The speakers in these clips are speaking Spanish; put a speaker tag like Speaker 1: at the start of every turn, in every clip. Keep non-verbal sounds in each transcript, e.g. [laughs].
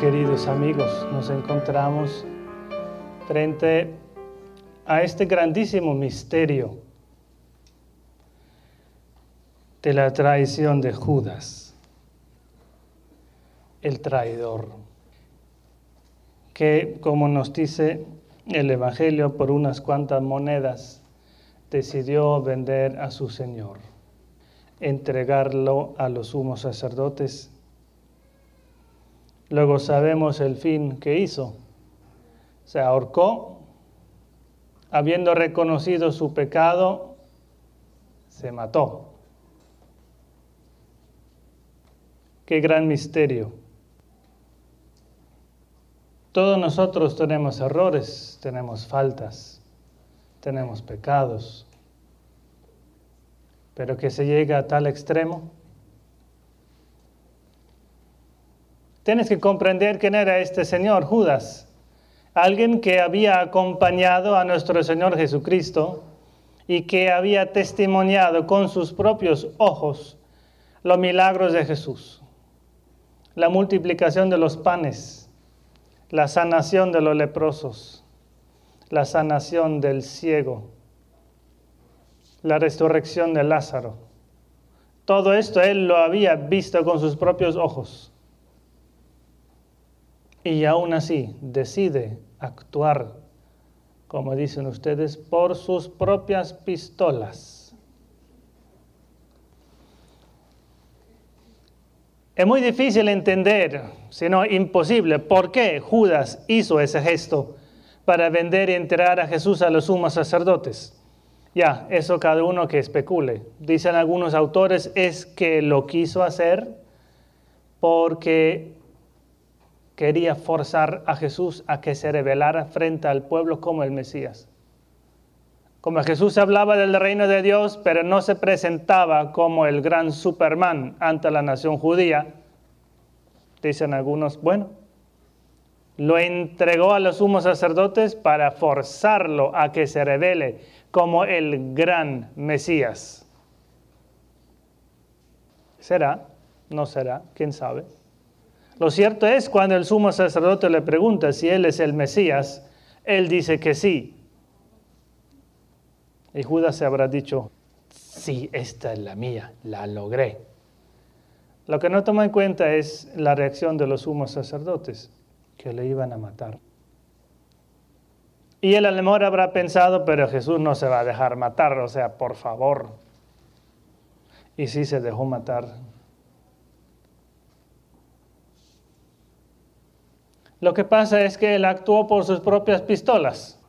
Speaker 1: queridos amigos, nos encontramos frente a este grandísimo misterio de la traición de Judas, el traidor, que como nos dice el Evangelio, por unas cuantas monedas decidió vender a su Señor, entregarlo a los sumos sacerdotes Luego sabemos el fin que hizo. Se ahorcó, habiendo reconocido su pecado, se mató. Qué gran misterio. Todos nosotros tenemos errores, tenemos faltas, tenemos pecados, pero que se llega a tal extremo Tienes que comprender quién era este señor, Judas. Alguien que había acompañado a nuestro Señor Jesucristo y que había testimoniado con sus propios ojos los milagros de Jesús. La multiplicación de los panes, la sanación de los leprosos, la sanación del ciego, la resurrección de Lázaro. Todo esto él lo había visto con sus propios ojos y aún así decide actuar, como dicen ustedes, por sus propias pistolas. Es muy difícil entender, si no imposible, por qué Judas hizo ese gesto para vender y entregar a Jesús a los sumos sacerdotes. Ya, eso cada uno que especule. Dicen algunos autores es que lo quiso hacer porque quería forzar a Jesús a que se revelara frente al pueblo como el Mesías. Como Jesús hablaba del reino de Dios, pero no se presentaba como el gran Superman ante la nación judía, dicen algunos, bueno, lo entregó a los sumos sacerdotes para forzarlo a que se revele como el gran Mesías. ¿Será? ¿No será? ¿Quién sabe? Lo cierto es, cuando el sumo sacerdote le pregunta si él es el Mesías, él dice que sí. Y Judas se habrá dicho, sí, esta es la mía, la logré. Lo que no toma en cuenta es la reacción de los sumos sacerdotes, que le iban a matar. Y él a lo mejor habrá pensado, pero Jesús no se va a dejar matar, o sea, por favor. Y sí se dejó matar Lo que pasa es que él actuó por sus propias pistolas,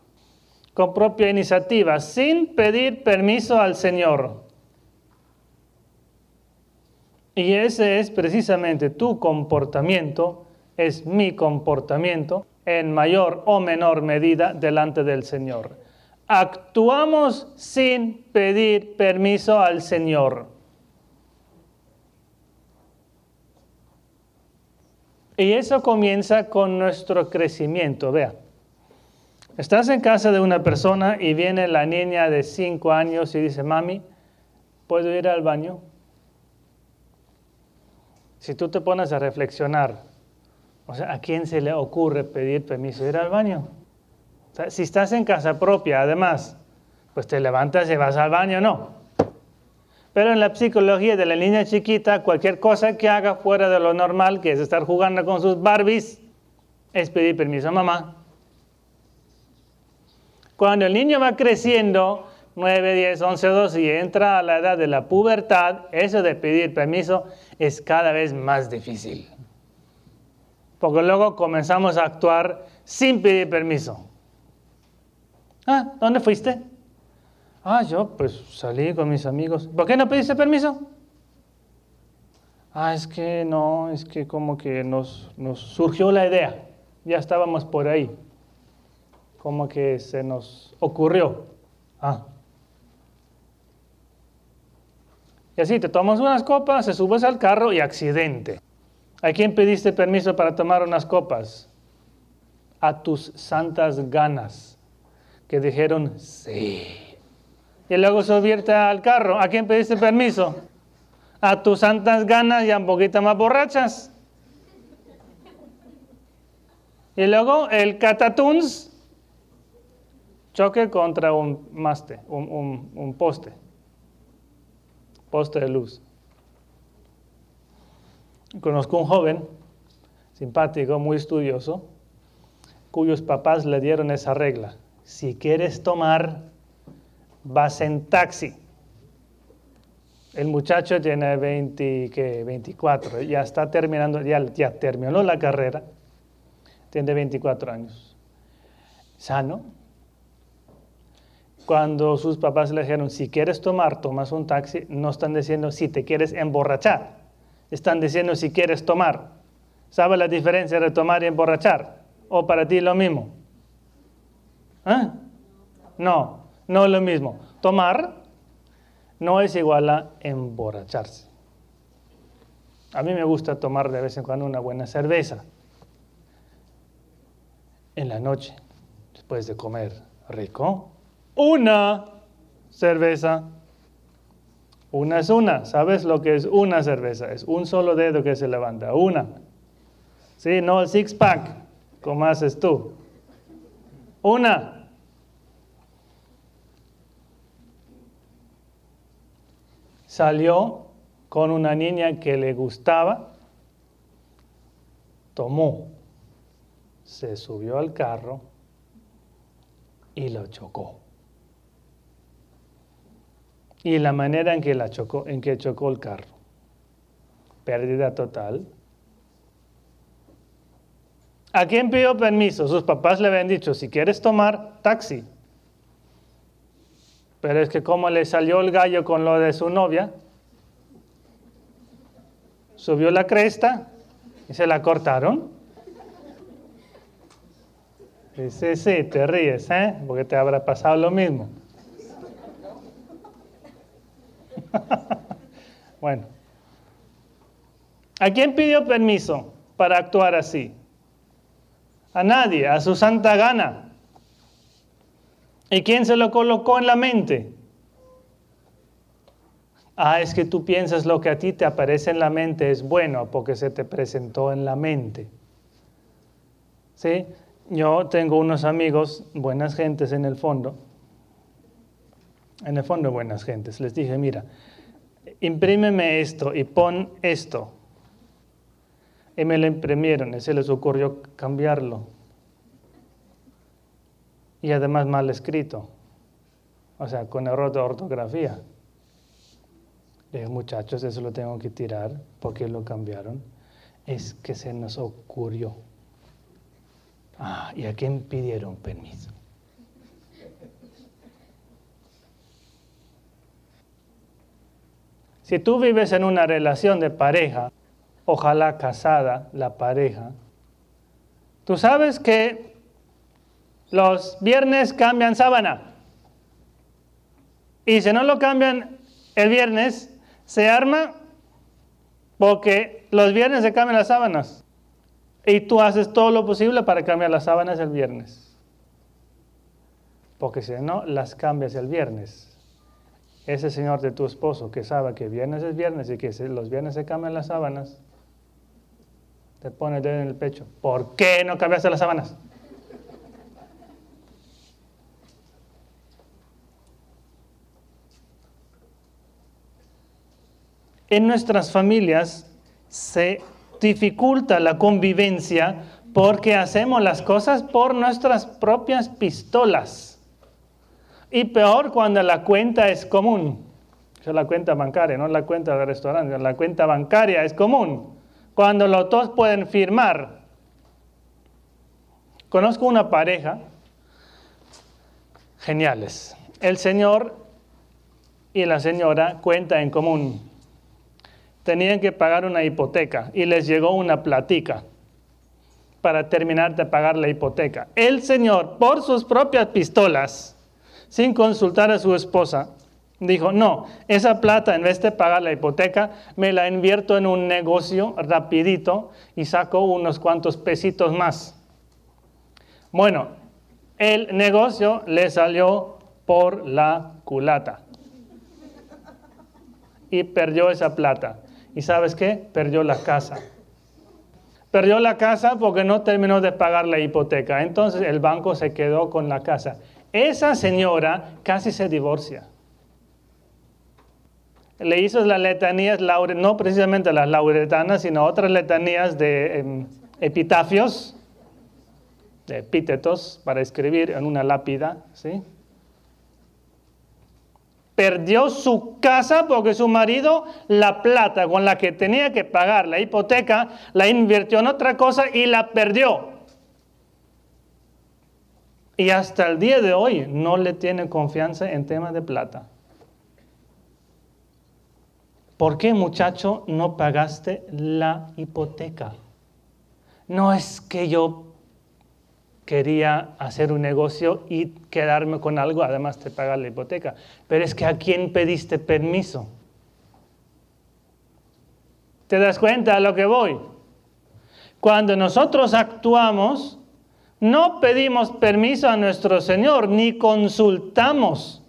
Speaker 1: con propia iniciativa, sin pedir permiso al Señor. Y ese es precisamente tu comportamiento, es mi comportamiento, en mayor o menor medida delante del Señor. Actuamos sin pedir permiso al Señor. Y eso comienza con nuestro crecimiento. Vea, estás en casa de una persona y viene la niña de 5 años y dice, mami, ¿puedo ir al baño? Si tú te pones a reflexionar, o sea, ¿a quién se le ocurre pedir permiso de ir al baño? si estás en casa propia, además, pues te levantas y vas al baño, no. Pero en la psicología de la niña chiquita, cualquier cosa que haga fuera de lo normal, que es estar jugando con sus Barbies, es pedir permiso a mamá. Cuando el niño va creciendo, 9, 10, 11, 12 y entra a la edad de la pubertad, eso de pedir permiso es cada vez más difícil. Porque luego comenzamos a actuar sin pedir permiso. Ah, ¿dónde fuiste? Ah, yo pues salí con mis amigos. ¿Por qué no pediste permiso? Ah, es que no, es que como que nos, nos surgió la idea. Ya estábamos por ahí. Como que se nos ocurrió. Ah. Y así te tomas unas copas, se subes al carro y accidente. ¿A quién pediste permiso para tomar unas copas? A tus santas ganas, que dijeron sí y luego subirte al carro. ¿A quién pediste permiso? A tus santas ganas y a un poquito más borrachas. Y luego el catatuns choque contra un maste, un, un poste, poste de luz. Conozco un joven simpático, muy estudioso, cuyos papás le dieron esa regla. Si quieres tomar, vas en taxi. El muchacho tiene 20, ¿qué? 24, ya está terminando, ya, terminó la carrera, tiene 24 años. Sano. Cuando sus papás le dijeron, si quieres tomar, tomas un taxi, no están diciendo si te quieres emborrachar, están diciendo si quieres tomar. ¿Sabe la diferencia entre tomar y emborrachar? ¿O para ti lo mismo? ¿Eh? No, no es lo mismo. Tomar no es igual a emborracharse. A mí me gusta tomar de vez en cuando una buena cerveza. En la noche, después de comer rico, una cerveza. Una es una. ¿Sabes lo que es una cerveza? Es un solo dedo que se levanta. Una. ¿Sí? No el six pack, como haces tú. Una. Salió con una niña que le gustaba, tomó, se subió al carro y lo chocó. Y la manera en que la chocó, en que chocó el carro. Pérdida total ¿A quién pidió permiso? Sus papás le habían dicho, si quieres tomar, taxi. Pero es que como le salió el gallo con lo de su novia, subió la cresta y se la cortaron. Sí, sí, te ríes, ¿eh? Porque te habrá pasado lo mismo. [laughs] bueno. ¿A quién pidió permiso para actuar así? A nadie, a su santa gana. ¿Y quién se lo colocó en la mente? Ah, es que tú piensas lo que a ti te aparece en la mente es bueno porque se te presentó en la mente. ¿Sí? Yo tengo unos amigos, buenas gentes en el fondo, en el fondo buenas gentes. Les dije, mira, imprímeme esto y pon esto y me lo imprimieron y se les ocurrió cambiarlo. Y además mal escrito, o sea, con error de ortografía. Le dije, muchachos, eso lo tengo que tirar porque lo cambiaron. Es que se nos ocurrió. Ah, ¿y a quién pidieron permiso? Si tú vives en una relación de pareja, ojalá casada la pareja, tú sabes que los viernes cambian sábana. Y si no lo cambian el viernes, se arma porque los viernes se cambian las sábanas. Y tú haces todo lo posible para cambiar las sábanas el viernes. Porque si no, las cambias el viernes. Ese señor de tu esposo que sabe que viernes es viernes y que los viernes se cambian las sábanas, te pone el dedo en el pecho. ¿Por qué no cambiaste las sábanas? En nuestras familias se dificulta la convivencia porque hacemos las cosas por nuestras propias pistolas. Y peor cuando la cuenta es común. Es la cuenta bancaria, no la cuenta del restaurante. La cuenta bancaria es común cuando los dos pueden firmar. Conozco una pareja geniales. El señor y la señora cuentan en común. Tenían que pagar una hipoteca y les llegó una platica para terminar de pagar la hipoteca. El señor, por sus propias pistolas, sin consultar a su esposa, Dijo, no, esa plata en vez de pagar la hipoteca, me la invierto en un negocio rapidito y saco unos cuantos pesitos más. Bueno, el negocio le salió por la culata. Y perdió esa plata. ¿Y sabes qué? Perdió la casa. Perdió la casa porque no terminó de pagar la hipoteca. Entonces el banco se quedó con la casa. Esa señora casi se divorcia. Le hizo las letanías, no precisamente las lauretanas, sino otras letanías de em, epitafios, de epítetos para escribir en una lápida. ¿sí? Perdió su casa porque su marido la plata con la que tenía que pagar la hipoteca la invirtió en otra cosa y la perdió. Y hasta el día de hoy no le tiene confianza en temas de plata. ¿Por qué muchacho no pagaste la hipoteca? No es que yo quería hacer un negocio y quedarme con algo, además de pagar la hipoteca, pero es que a quién pediste permiso. ¿Te das cuenta a lo que voy? Cuando nosotros actuamos, no pedimos permiso a nuestro Señor, ni consultamos.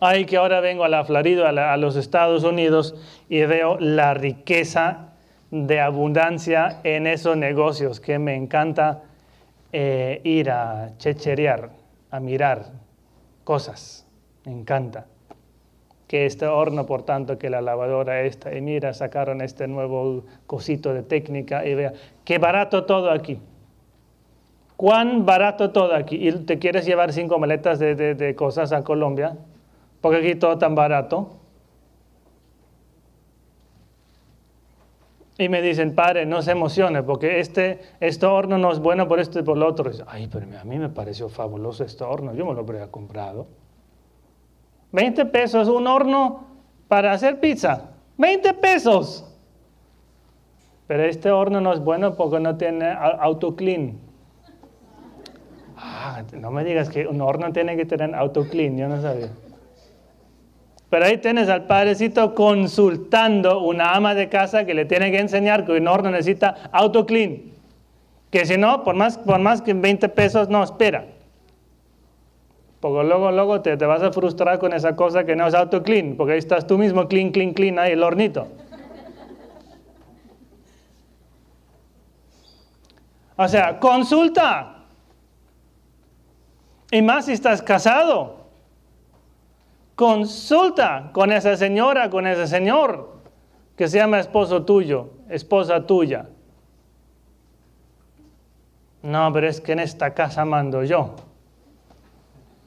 Speaker 1: Ay, que ahora vengo a la Florida, a, los Estados Unidos, y veo la riqueza de abundancia en esos negocios, que me encanta eh, ir a checherear, a mirar cosas. Me encanta que este horno, por tanto, que la lavadora esta, y mira, sacaron este nuevo cosito de técnica y vea, qué barato todo aquí. Cuán barato todo aquí. Y te quieres llevar cinco maletas de, de cosas a Colombia, porque aquí todo tan barato. Y me dicen, padre, no se emocione, porque este, este horno no es bueno por esto y por lo otro. Ay, pero a mí me pareció fabuloso este horno, yo me lo habría comprado. 20 pesos un horno para hacer pizza. 20 pesos. Pero este horno no es bueno porque no tiene autoclean. Ah, no me digas que un horno tiene que tener autoclean, yo no sabía. Pero ahí tienes al padrecito consultando una ama de casa que le tiene que enseñar que un horno necesita autoclean. Que si no, por más, por más que 20 pesos, no, espera. Porque luego, luego te, te vas a frustrar con esa cosa que no es auto clean, porque ahí estás tú mismo clean, clean, clean, ahí el hornito. O sea, consulta. Y más si estás casado. Consulta con esa señora, con ese señor que se llama esposo tuyo, esposa tuya. No, pero es que en esta casa mando yo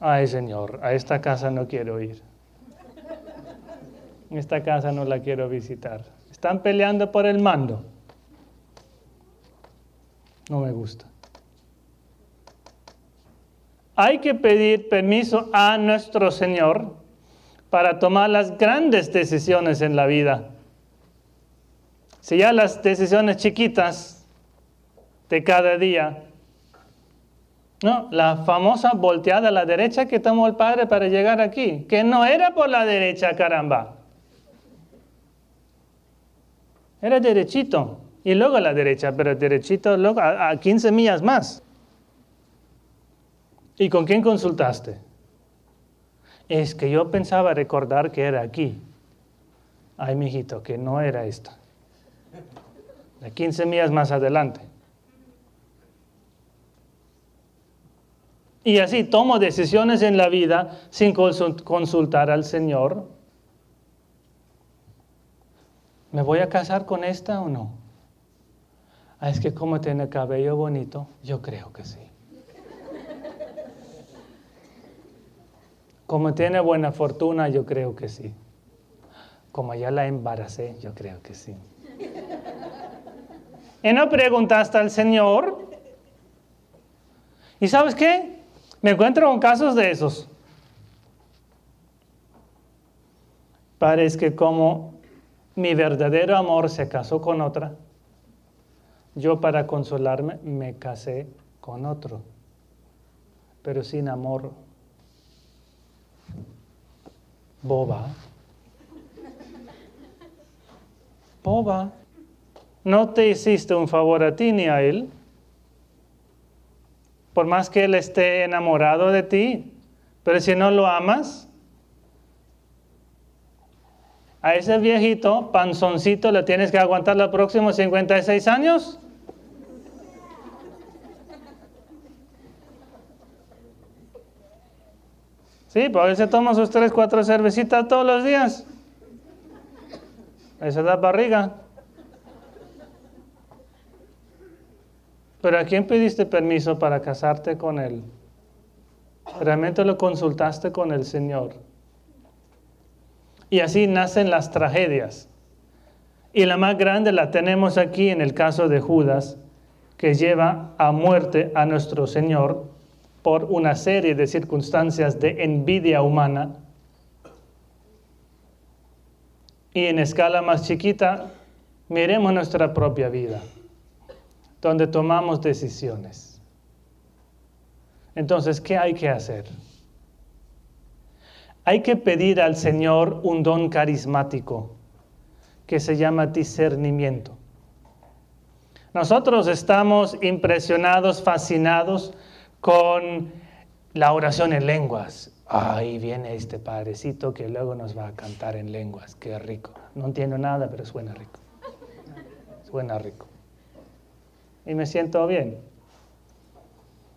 Speaker 1: ay Señor, a esta casa no quiero ir. Esta casa no la quiero visitar. Están peleando por el mando. No me gusta. Hay que pedir permiso a nuestro Señor para tomar las grandes decisiones en la vida. Si ya las decisiones chiquitas de cada día no, la famosa volteada a la derecha que tomó el padre para llegar aquí, que no era por la derecha, caramba. Era derechito y luego a la derecha, pero derechito luego a, 15 millas más. ¿Y con quién consultaste? Es que yo pensaba recordar que era aquí. Ay, mijito, que no era esta. De 15 millas más adelante. Y así tomo decisiones en la vida sin consultar al Señor. ¿Me voy a casar con esta o no? Ah, es que como tiene cabello bonito, yo creo que sí. Como tiene buena fortuna, yo creo que sí. Como ya la embaracé, yo creo que sí. Y no preguntaste al Señor. ¿Y sabes qué? Me encuentro con casos de esos. Parece que como mi verdadero amor se casó con otra, yo para consolarme me casé con otro, pero sin amor. Boba. Boba. No te hiciste un favor a ti ni a él por más que Él esté enamorado de ti. Pero si no lo amas, A ese viejito, panzoncito, le tienes que aguantar los próximos 56 años. Sí, porque se toma sus 3, 4 cervecitas todos los días. Esa da barriga. Pero ¿a quién pediste permiso para casarte con él? ¿Realmente lo consultaste con el Señor? Y así nacen las tragedias. Y la más grande la tenemos aquí en el caso de Judas, que lleva a muerte a nuestro Señor por una serie de circunstancias de envidia humana. Y en escala más chiquita, miremos nuestra propia vida, donde tomamos decisiones. Entonces, ¿qué hay que hacer? Hay que pedir al Señor un don carismático que se llama discernimiento. Nosotros estamos impresionados, fascinados con la oración en lenguas. Ahí viene este padrecito que luego nos va a cantar en lenguas. Qué rico. No entiendo nada, pero suena rico. Suena rico. Y me siento bien.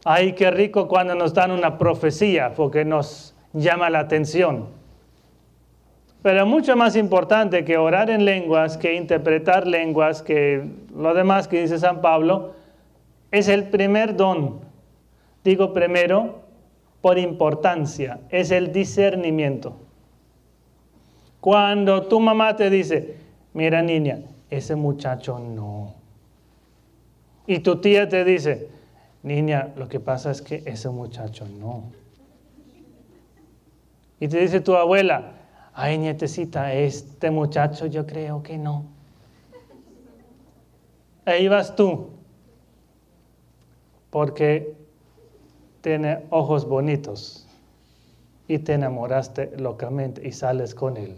Speaker 1: Ay, qué rico cuando nos dan una profecía, porque nos llama la atención. Pero mucho más importante que orar en lenguas, que interpretar lenguas, que lo demás que dice San Pablo, es el primer don Digo primero, por importancia, es el discernimiento. Cuando tu mamá te dice, mira niña, ese muchacho no. Y tu tía te dice, niña, lo que pasa es que ese muchacho no. Y te dice tu abuela, ay nietecita, este muchacho yo creo que no. Ahí vas tú, porque tiene ojos bonitos y te enamoraste locamente y sales con él.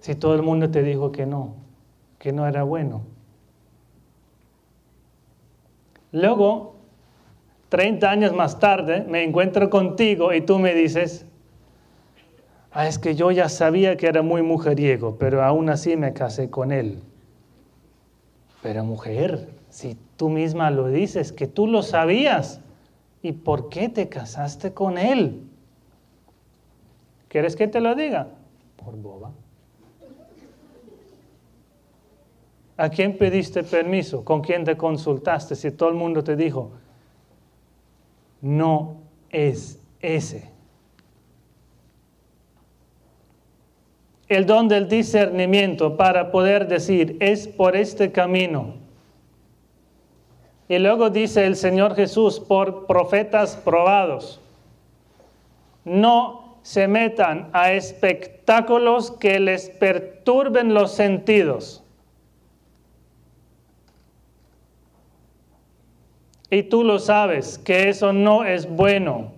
Speaker 1: Si todo el mundo te dijo que no, que no era bueno. Luego, 30 años más tarde, me encuentro contigo y tú me dices, ah, es que yo ya sabía que era muy mujeriego, pero aún así me casé con él. Pero mujer, si tú misma lo dices, que tú lo sabías. ¿Y por qué te casaste con él? ¿Quieres que te lo diga? Por boba. ¿A quién pediste permiso? ¿Con quién te consultaste? Si todo el mundo te dijo, no es ese. El don del discernimiento para poder decir, es por este camino y luego dice el Señor Jesús, por profetas probados. No se metan a espectáculos que les perturben los sentidos. Y tú lo sabes, que eso no es bueno,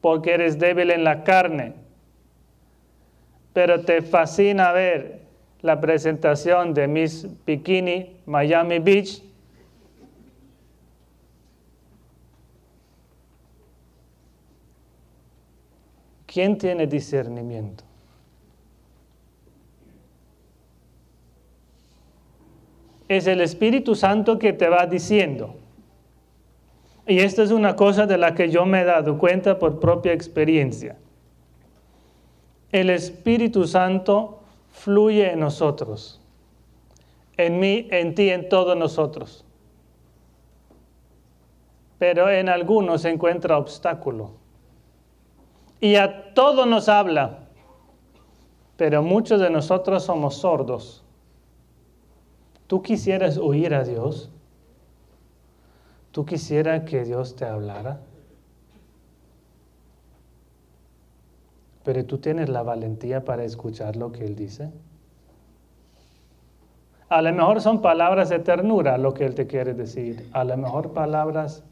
Speaker 1: porque eres débil en la carne. Pero te fascina ver la presentación de Miss Bikini Miami Beach ¿Quién tiene discernimiento? Es el Espíritu Santo que te va diciendo. Y esta es una cosa de la que yo me he dado cuenta por propia experiencia. El Espíritu Santo fluye en nosotros, en mí, en ti, en todos nosotros. Pero en algunos se encuentra obstáculo y a todo nos habla, pero muchos de nosotros somos sordos. ¿Tú quisieras oír a Dios? ¿Tú quisieras que Dios te hablara? Pero tú tienes la valentía para escuchar lo que Él dice. A lo mejor son palabras de ternura lo que Él te quiere decir. A lo mejor palabras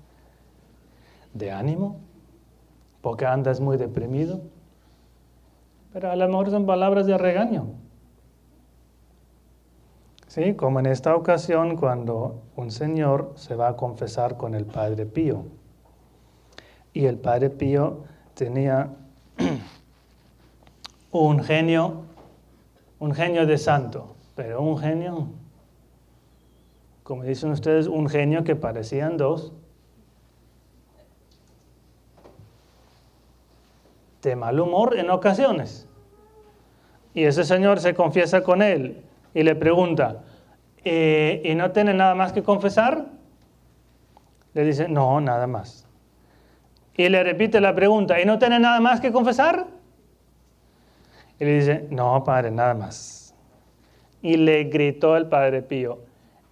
Speaker 1: de ánimo porque andas muy deprimido. Pero a lo mejor son palabras de regaño. Sí, como en esta ocasión cuando un señor se va a confesar con el Padre Pío. Y el Padre Pío tenía [clears throat] un genio, un genio de santo, pero un genio, como dicen ustedes, un genio que parecían dos. De mal humor en ocasiones. Y ese señor se confiesa con él y le pregunta, eh, ¿y no tiene nada más que confesar? Le dice, no, nada más. Y le repite la pregunta, ¿y no tiene nada más que confesar? Y le dice, no, padre, nada más. Y le gritó el padre Pío,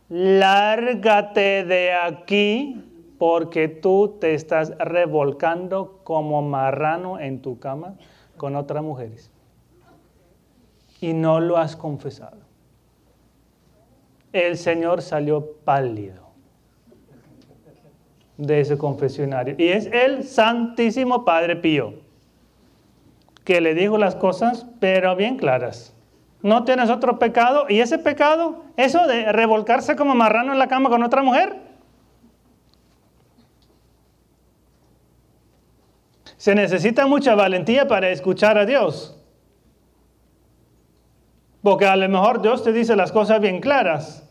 Speaker 1: lárgate de aquí porque tú te estás revolcando como marrano en tu cama con otras mujeres. Y no lo has confesado. El Señor salió pálido de ese confesionario. Y es el Santísimo Padre Pío, que le dijo las cosas, pero bien claras. No tienes otro pecado. Y ese pecado, eso de revolcarse como marrano en la cama con otra mujer. Se necesita mucha valentía para escuchar a Dios. Porque a lo mejor Dios te dice las cosas bien claras.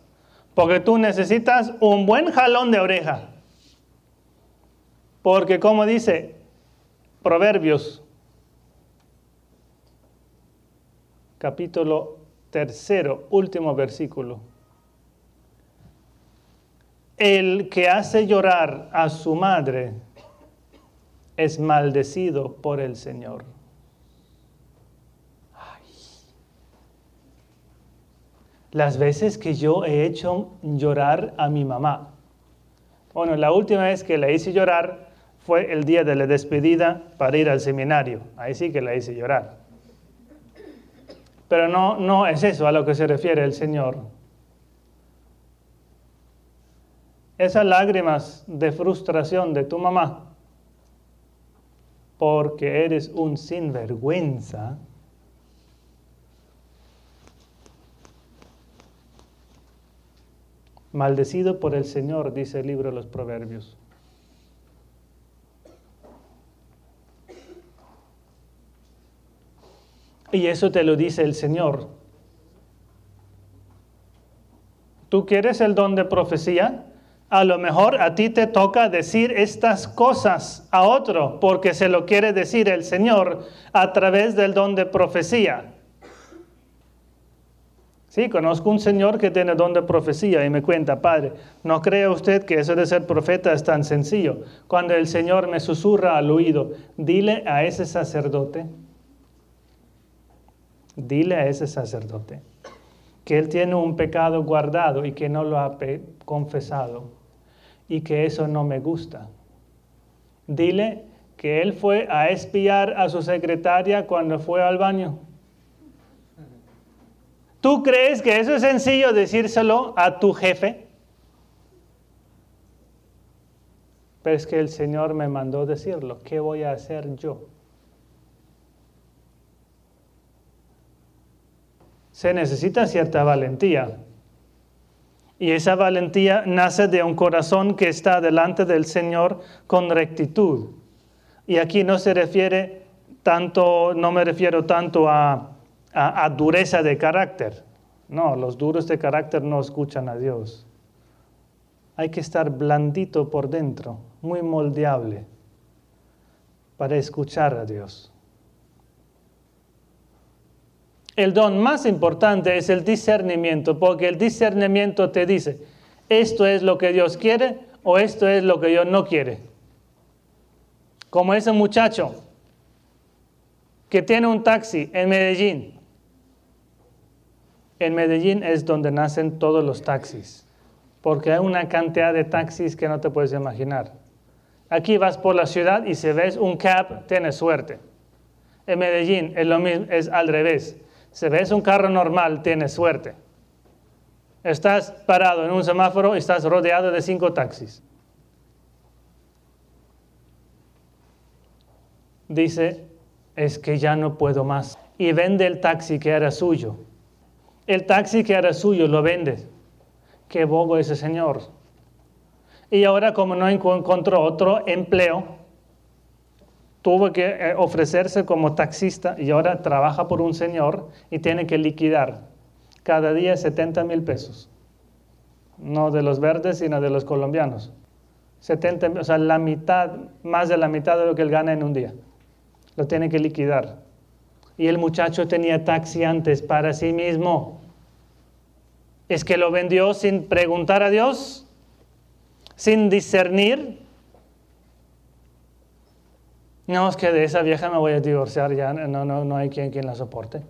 Speaker 1: Porque tú necesitas un buen jalón de oreja. Porque como dice Proverbios, capítulo tercero, último versículo. El que hace llorar a su madre es maldecido por el Señor. Las veces que yo he hecho llorar a mi mamá. Bueno, la última vez que la hice llorar fue el día de la despedida para ir al seminario. Ahí sí que la hice llorar. Pero no, no es eso a lo que se refiere el Señor. Esas lágrimas de frustración de tu mamá, porque eres un sinvergüenza, maldecido por el Señor, dice el libro de los Proverbios. Y eso te lo dice el Señor. ¿Tú quieres el don de profecía? A lo mejor a ti te toca decir estas cosas a otro porque se lo quiere decir el Señor a través del don de profecía. Sí, conozco un señor que tiene don de profecía y me cuenta, padre, no cree usted que eso de ser profeta es tan sencillo. Cuando el Señor me susurra al oído, dile a ese sacerdote dile a ese sacerdote que él tiene un pecado guardado y que no lo ha confesado y que eso no me gusta. Dile que él fue a espiar a su secretaria cuando fue al baño. ¿Tú crees que eso es sencillo decírselo a tu jefe? Pero es que el Señor me mandó decirlo. ¿Qué voy a hacer yo? Se necesita cierta valentía. Y esa valentía nace de un corazón que está delante del Señor con rectitud. Y aquí no se refiere tanto, no me refiero tanto a, a, dureza de carácter. No, los duros de carácter no escuchan a Dios. Hay que estar blandito por dentro, muy moldeable, para escuchar a Dios. El don más importante es el discernimiento, porque el discernimiento te dice, esto es lo que Dios quiere o esto es lo que Dios no quiere. Como ese muchacho que tiene un taxi en Medellín. En Medellín es donde nacen todos los taxis, porque hay una cantidad de taxis que no te puedes imaginar. Aquí vas por la ciudad y si ves un cab, tienes suerte. En Medellín es, lo mismo, es al revés. Si ves un carro normal, tienes suerte. Estás parado en un semáforo y estás rodeado de cinco taxis. Dice, es que ya no puedo más. Y vende el taxi que era suyo. El taxi que era suyo lo vende. Qué bobo ese señor. Y ahora como no encontró otro empleo, tuvo que eh, ofrecerse como taxista y ahora trabaja por un señor y tiene que liquidar cada día 70 mil pesos. No de los verdes, sino de los colombianos. 70, o sea, la mitad, más de la mitad de lo que él gana en un día. Lo tiene que liquidar. Y el muchacho tenía taxi antes para sí mismo. Es que lo vendió sin preguntar a Dios, sin discernir. No, es que de esa vieja me voy a divorciar ya, no, no, no hay quien, quien la soporte.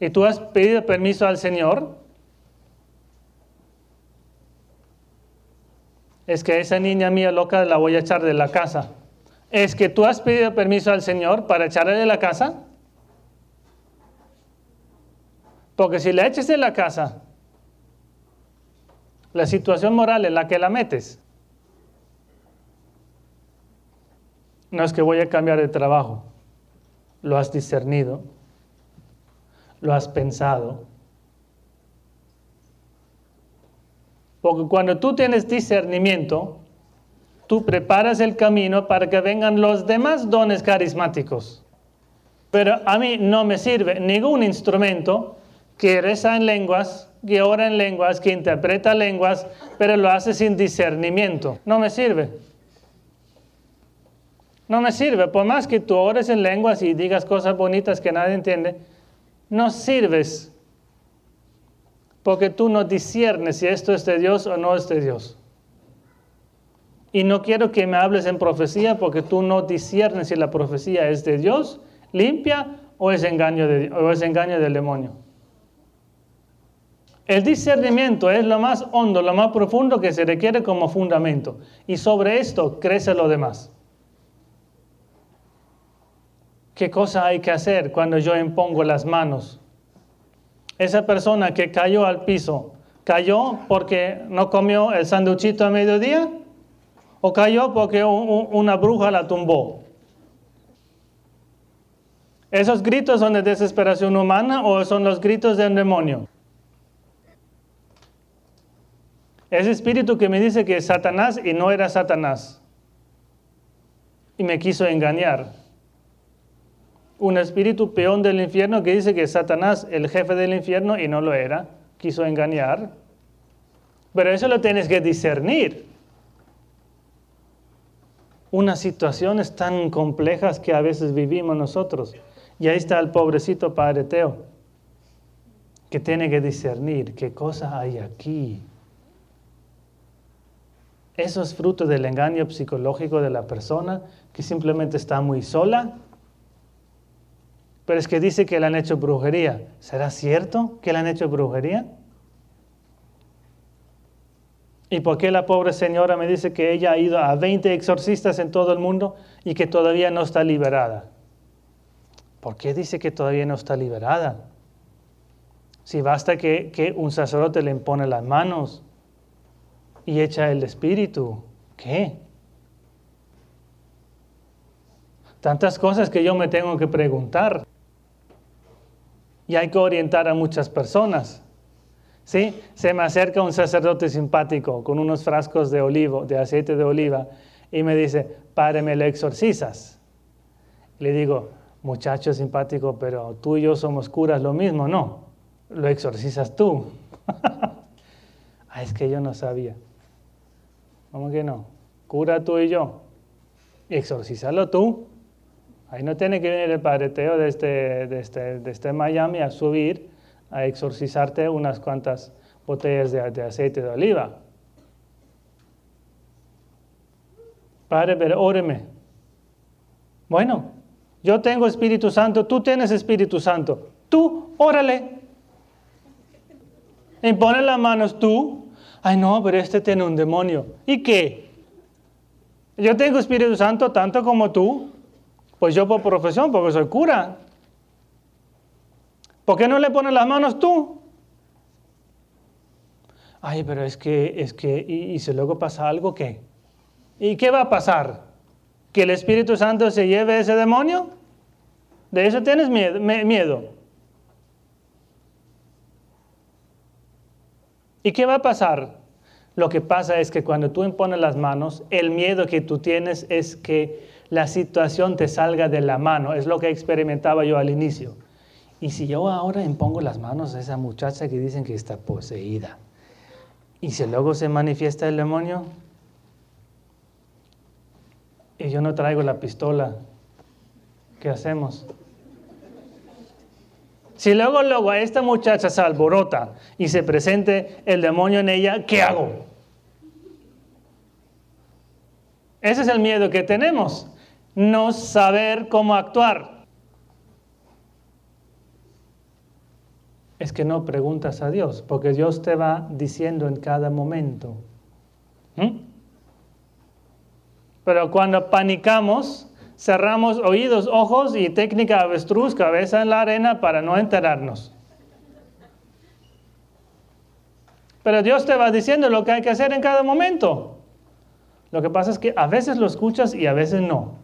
Speaker 1: ¿Y tú has pedido permiso al Señor? Es que esa niña mía loca la voy a echar de la casa. ¿Es que tú has pedido permiso al Señor para echarle de la casa? Porque si la eches de la casa, la situación moral en la que la metes, no es que voy a cambiar de trabajo, lo has discernido, lo has pensado. Porque cuando tú tienes discernimiento, tú preparas el camino para que vengan los demás dones carismáticos. Pero a mí no me sirve ningún instrumento que reza en lenguas, que ora en lenguas, que interpreta lenguas, pero lo hace sin discernimiento. No me sirve. No me sirve. Por más que tú ores en lenguas y digas cosas bonitas que nadie entiende, no sirves. Porque tú no discernes si esto es de Dios o no es de Dios. Y no quiero que me hables en profecía porque tú no discernes si la profecía es de Dios, limpia o es engaño, de, o es engaño del demonio. El discernimiento es lo más hondo, lo más profundo que se requiere como fundamento. Y sobre esto crece lo demás. ¿Qué cosa hay que hacer cuando yo impongo las manos? Esa persona que cayó al piso, ¿cayó porque no comió el sanduchito a mediodía? ¿O cayó porque una bruja la tumbó? ¿Esos gritos son de desesperación humana o son los gritos de un demonio? Ese espíritu que me dice que es Satanás y no era Satanás. Y me quiso engañar un espíritu peón del infierno que dice que Satanás, el jefe del infierno, y no lo era, quiso engañar. Pero eso lo tienes que discernir. Unas situaciones tan complejas que a veces vivimos nosotros. Y ahí está el pobrecito Padre Teo, que tiene que discernir qué cosa hay aquí. Eso es fruto del engaño psicológico de la persona que simplemente está muy sola pero es que dice que le han hecho brujería. ¿Será cierto que le han hecho brujería? ¿Y por qué la pobre señora me dice que ella ha ido a 20 exorcistas en todo el mundo y que todavía no está liberada? ¿Por qué dice que todavía no está liberada? Si basta que, que un sacerdote le impone las manos y echa el espíritu, ¿qué? Tantas cosas que yo me tengo que preguntar y hay que orientar a muchas personas. ¿Sí? Se me acerca un sacerdote simpático con unos frascos de olivo, de aceite de oliva, y me dice, Padre, me lo exorcizas. Le digo, muchacho simpático, pero tú y yo somos curas lo mismo, no, lo exorcizas tú. [laughs] ah, es que yo no sabía. ¿Cómo que no? Cura tú y yo. Exorcízalo tú. Ahí no tiene que venir el Padre Teo desde, desde, desde Miami a subir a exorcizarte unas cuantas botellas de, de aceite de oliva. Padre, pero óreme. Bueno, yo tengo Espíritu Santo, tú tienes Espíritu Santo. Tú, órale. Impone las manos tú. Ay, no, pero este tiene un demonio. ¿Y qué? Yo tengo Espíritu Santo tanto como tú. Pues yo por profesión, porque soy cura. ¿Por qué no le pones las manos tú? Ay, pero es que, es que, y, si luego pasa algo, ¿qué? ¿Y qué va a pasar? ¿Que el Espíritu Santo se lleve ese demonio? ¿De eso tienes miedo? ¿Y qué va a pasar? Lo que pasa es que cuando tú impones las manos, el miedo que tú tienes es que la situación te salga de la mano. Es lo que experimentaba yo al inicio. Y si yo ahora impongo las manos a esa muchacha que dicen que está poseída, y si luego se manifiesta el demonio, y yo no traigo la pistola, ¿qué hacemos? Si luego, luego a esta muchacha se alborota y se presente el demonio en ella, ¿qué hago? Ese es el miedo que tenemos, no saber cómo actuar. es que no preguntas a Dios, porque Dios te va diciendo en cada momento. ¿Mm? Pero cuando panicamos, cerramos oídos, ojos y técnica avestruz, cabeza en la arena para no enterarnos. Pero Dios te va diciendo lo que hay que hacer en cada momento. Lo que pasa es que a veces lo escuchas y a veces no.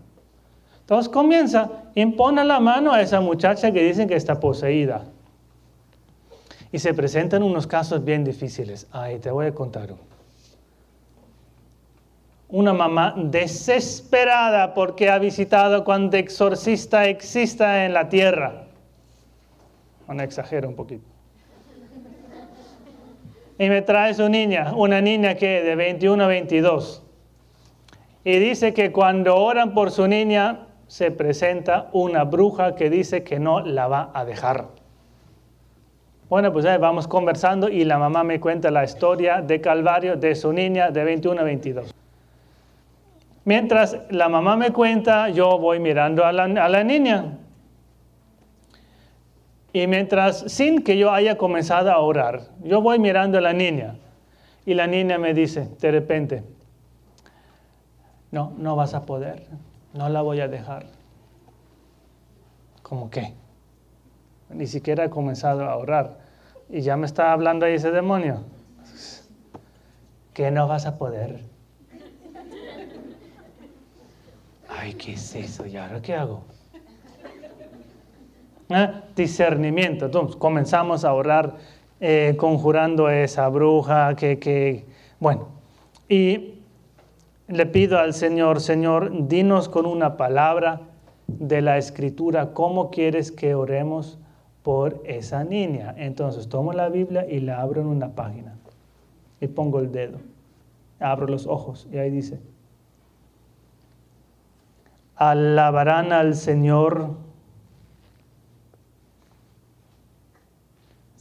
Speaker 1: Entonces comienza, impone la mano a esa muchacha que dicen que está poseída. Y se presentan unos casos bien difíciles. Ay, te voy a contar Una mamá desesperada porque ha visitado cuando exorcista exista en la tierra. Bueno, exagero un poquito. Y me trae su niña, una niña que de 21 a 22. Y dice que cuando oran por su niña se presenta una bruja que dice que no la va a dejar. Bueno, pues ahí vamos conversando y la mamá me cuenta la historia de Calvario de su niña de 21 a 22. Mientras la mamá me cuenta, yo voy mirando a la, a la niña. Y mientras, sin que yo haya comenzado a orar, yo voy mirando a la niña. Y la niña me dice, de repente, no, no vas a poder, no la voy a dejar. ¿Cómo qué? Ni siquiera he comenzado a orar. Y ya me está hablando ahí ese demonio. Que no vas a poder. Ay, ¿qué es eso? ¿Y ahora qué hago? ¿Eh? Discernimiento. Entonces, comenzamos a orar eh, conjurando a esa bruja que, que, bueno, y le pido al Señor, Señor, dinos con una palabra de la escritura cómo quieres que oremos por esa niña. Entonces tomo la Biblia y la abro en una página y pongo el dedo, abro los ojos y ahí dice, alabarán al Señor.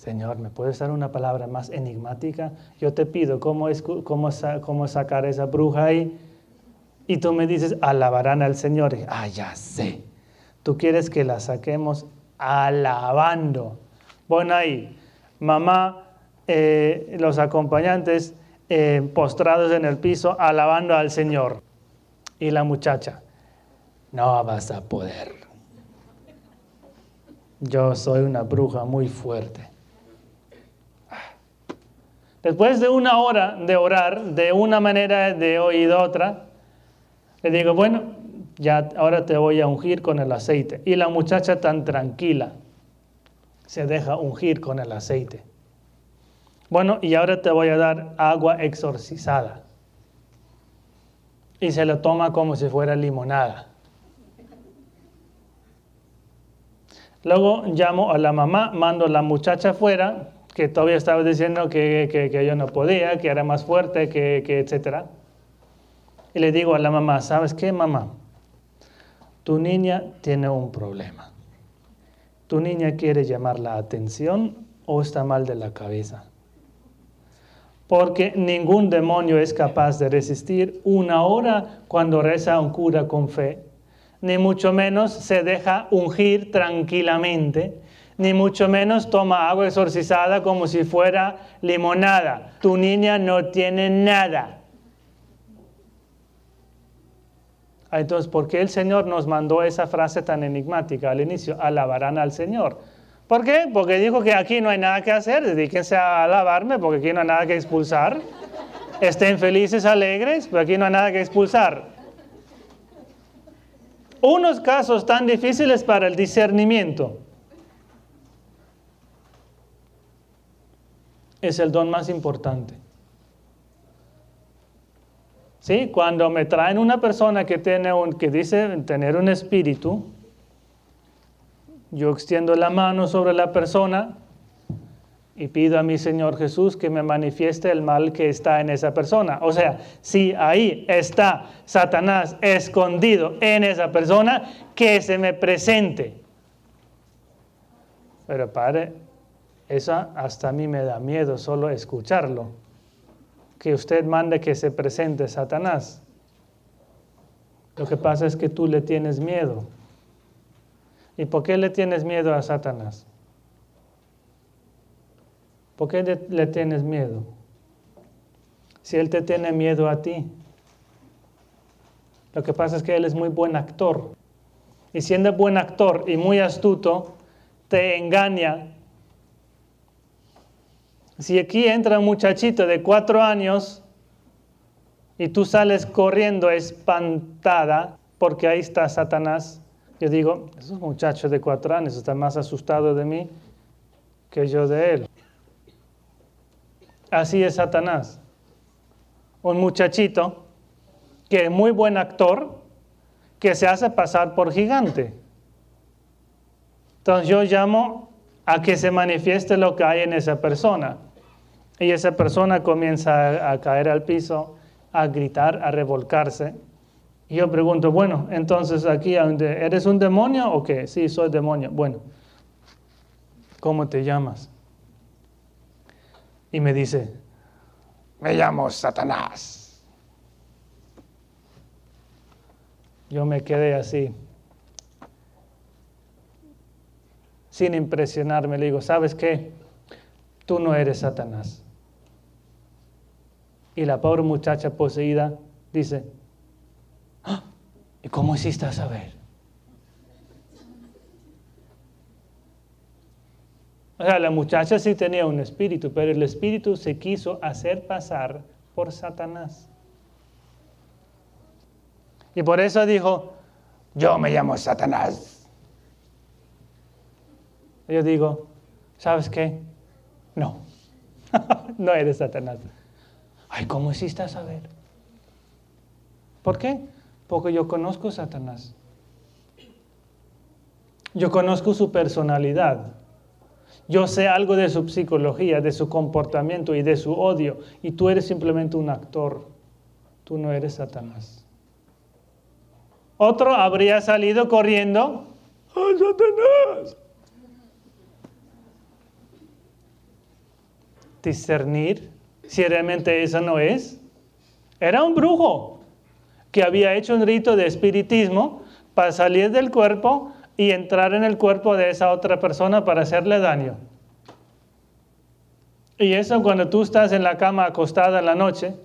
Speaker 1: Señor, ¿me puedes dar una palabra más enigmática? Yo te pido, ¿cómo, es, cómo, sacar esa bruja ahí? Y tú me dices, alabarán al Señor. ah, ya sé. Tú quieres que la saquemos alabando. Bueno, ahí, mamá, eh, los acompañantes eh, postrados en el piso, alabando al Señor. Y la muchacha, no vas a poder. Yo soy una bruja muy fuerte. Después de una hora de orar de una manera de hoy otra, le digo, bueno, ya ahora te voy a ungir con el aceite. Y la muchacha tan tranquila se deja ungir con el aceite. Bueno, y ahora te voy a dar agua exorcizada. Y se lo toma como si fuera limonada. Luego llamo a la mamá, mando a la muchacha afuera, que todavía estaba diciendo que, que, yo no podía, que era más fuerte, que, que etc. Y le digo a la mamá, ¿sabes qué, mamá? tu niña tiene un problema. Tu niña quiere llamar la atención o está mal de la cabeza. Porque ningún demonio es capaz de resistir una hora cuando reza un cura con fe. Ni mucho menos se deja ungir tranquilamente. Ni mucho menos toma agua exorcizada como si fuera limonada. Tu niña no tiene nada. Ah, entonces, ¿por qué el Señor nos mandó esa frase tan enigmática al inicio? Alabarán al Señor. ¿Por qué? Porque dijo que aquí no hay nada que hacer, dedíquense a alabarme porque aquí no hay nada que expulsar. Estén felices, alegres, porque aquí no hay nada que expulsar. Unos casos tan difíciles para el discernimiento. Es el don más importante. ¿Sí? Cuando me traen una persona que, tiene un, que dice tener un espíritu, yo extiendo la mano sobre la persona y pido a mi Señor Jesús que me manifieste el mal que está en esa persona. O sea, si ahí está Satanás escondido en esa persona, que se me presente. Pero Padre, eso hasta a mí me da miedo solo escucharlo. Que usted mande que se presente Satanás. Lo que pasa es que tú le tienes miedo. ¿Y por qué le tienes miedo a Satanás? ¿Por qué le tienes miedo? Si Él te tiene miedo a ti. Lo que pasa es que Él es muy buen actor. Y siendo buen actor y muy astuto, te engaña. Si aquí entra un muchachito de cuatro años y tú sales corriendo espantada porque ahí está Satanás, yo digo, esos muchachos de cuatro años está más asustado de mí que yo de él. Así es Satanás. Un muchachito que es muy buen actor, que se hace pasar por gigante. Entonces yo llamo a que se manifieste lo que hay en esa persona. Y esa persona comienza a, caer al piso, a gritar, a revolcarse. Y yo pregunto, bueno, entonces aquí, ¿eres un demonio o qué? Sí, soy demonio. Bueno, ¿cómo te llamas? y me dice, me llamo Satanás. Yo me quedé así, sin impresionarme. Le digo, ¿sabes qué? Tú no eres Satanás. Y la pobre muchacha poseída dice, ah, ¿y cómo hiciste a saber? O sea, la muchacha sí tenía un espíritu, pero el espíritu se quiso hacer pasar por Satanás. Y por eso dijo, yo me llamo Satanás. Yo digo, ¿sabes qué? No, [laughs] no eres Satanás. Ay, ¿cómo hiciste a saber? ¿Por qué? Porque yo conozco a Satanás. Yo conozco su personalidad. Yo sé algo de su psicología, de su comportamiento y de su odio. Y tú eres simplemente un actor. Tú no eres Satanás. Otro habría salido corriendo. ¡A Satanás! Discernir si realmente eso no es. Era un brujo que había hecho un rito de espiritismo para salir del cuerpo y entrar en el cuerpo de esa otra persona para hacerle daño. Y eso cuando tú estás en la cama acostada en la noche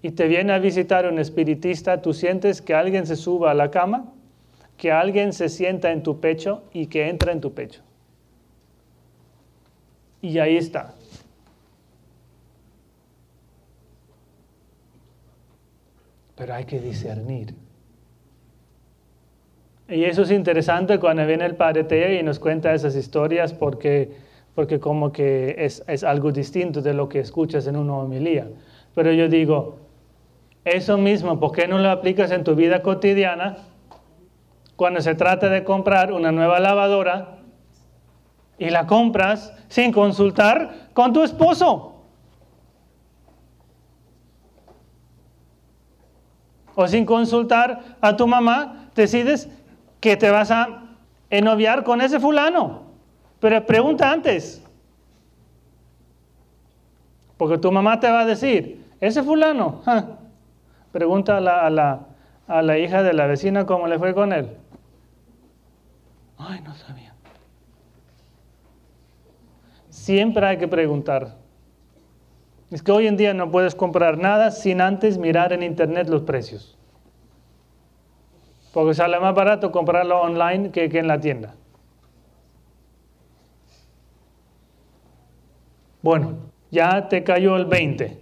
Speaker 1: y te viene a visitar un espiritista, tú sientes que alguien se suba a la cama, que alguien se sienta en tu pecho y que entra en tu pecho. Y ahí está. Pero hay que discernir. Y eso es interesante cuando viene el Padre Teo y nos cuenta esas historias porque, porque como que es, es algo distinto de lo que escuchas en una homilía. Pero yo digo, eso mismo, ¿por qué no lo aplicas en tu vida cotidiana cuando se trata de comprar una nueva lavadora y la compras sin consultar con tu esposo? O sin consultar a tu mamá, decides que te vas a enoviar con ese fulano. Pero pregunta antes. Porque tu mamá te va a decir, ese fulano, pregunta a la, a, la, a la hija de la vecina cómo le fue con él. Ay, no sabía. Siempre hay que preguntar. Es que hoy en día no puedes comprar nada sin antes mirar en internet los precios. Porque sale más barato comprarlo online que, en la tienda. Bueno, ya te cayó el 20.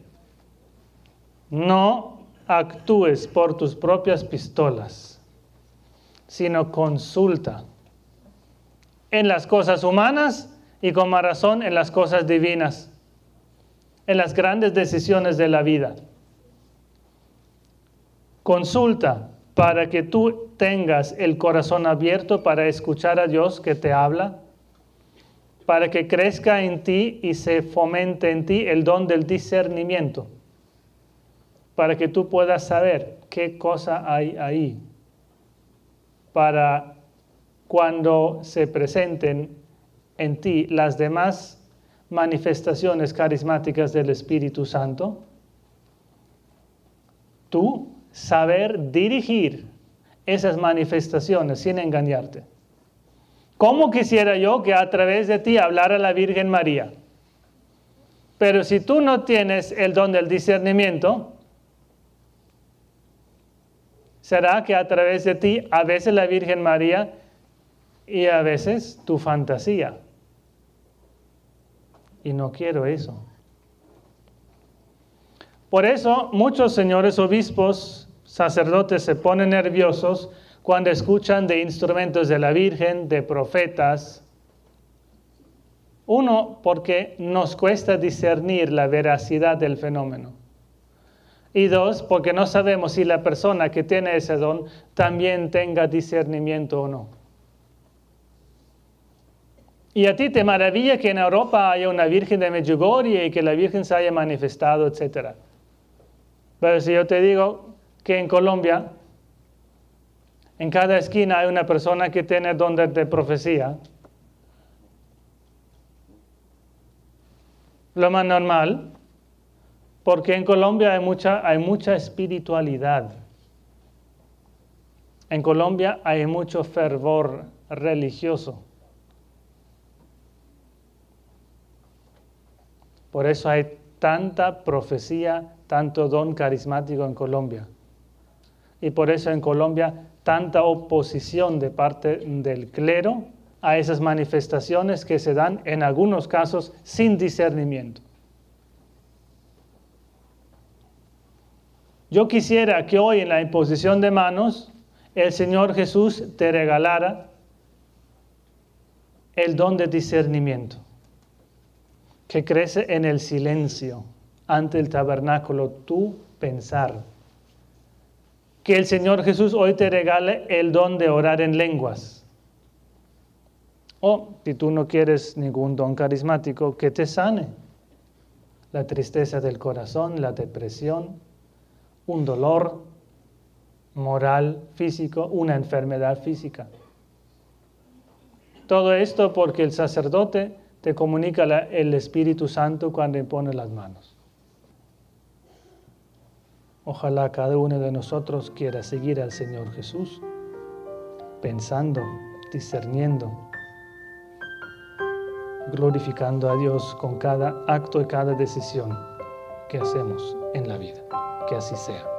Speaker 1: No actúes por tus propias pistolas, sino consulta en las cosas humanas y con más razón en las cosas divinas, en las grandes decisiones de la vida. Consulta para que tú tengas el corazón abierto para escuchar a Dios que te habla, para que crezca en ti y se fomente en ti el don del discernimiento, para que tú puedas saber qué cosa hay ahí, para cuando se presenten en ti las demás manifestaciones carismáticas del Espíritu Santo, tú saber dirigir esas manifestaciones sin engañarte. ¿Cómo quisiera yo que a través de ti hablara la Virgen María? Pero si tú no tienes el don del discernimiento, será que a través de ti a veces la Virgen María y a veces tu fantasía. Y no quiero eso. Por eso muchos señores obispos, sacerdotes se ponen nerviosos cuando escuchan de instrumentos de la Virgen, de profetas. Uno, porque nos cuesta discernir la veracidad del fenómeno. Y dos, porque no sabemos si la persona que tiene ese don también tenga discernimiento o no. Y a ti te maravilla que en Europa haya una Virgen de Medjugorje y que la Virgen se haya manifestado, etc. Pero si yo te digo que en Colombia, en cada esquina hay una persona que tiene don de profecía, lo más normal, porque en Colombia hay mucha, hay mucha espiritualidad. En Colombia hay mucho fervor religioso. Por eso hay tanta profecía, tanto don carismático en Colombia. Y por eso en Colombia tanta oposición de parte del clero a esas manifestaciones que se dan en algunos casos sin discernimiento. Yo quisiera que hoy en la imposición de manos el Señor Jesús te regalara el don de discernimiento que crece en el silencio ante el tabernáculo, tu pensar. Que el Señor Jesús hoy te regale el don de orar en lenguas. O si tú no quieres ningún don carismático, que te sane la tristeza del corazón, la depresión, un dolor moral, físico, una enfermedad física. Todo esto porque el sacerdote te comunica el Espíritu Santo cuando impone las manos. Ojalá cada uno de nosotros quiera seguir al Señor Jesús, pensando, discerniendo, glorificando a Dios con cada acto y cada decisión que hacemos en la vida. Que así sea.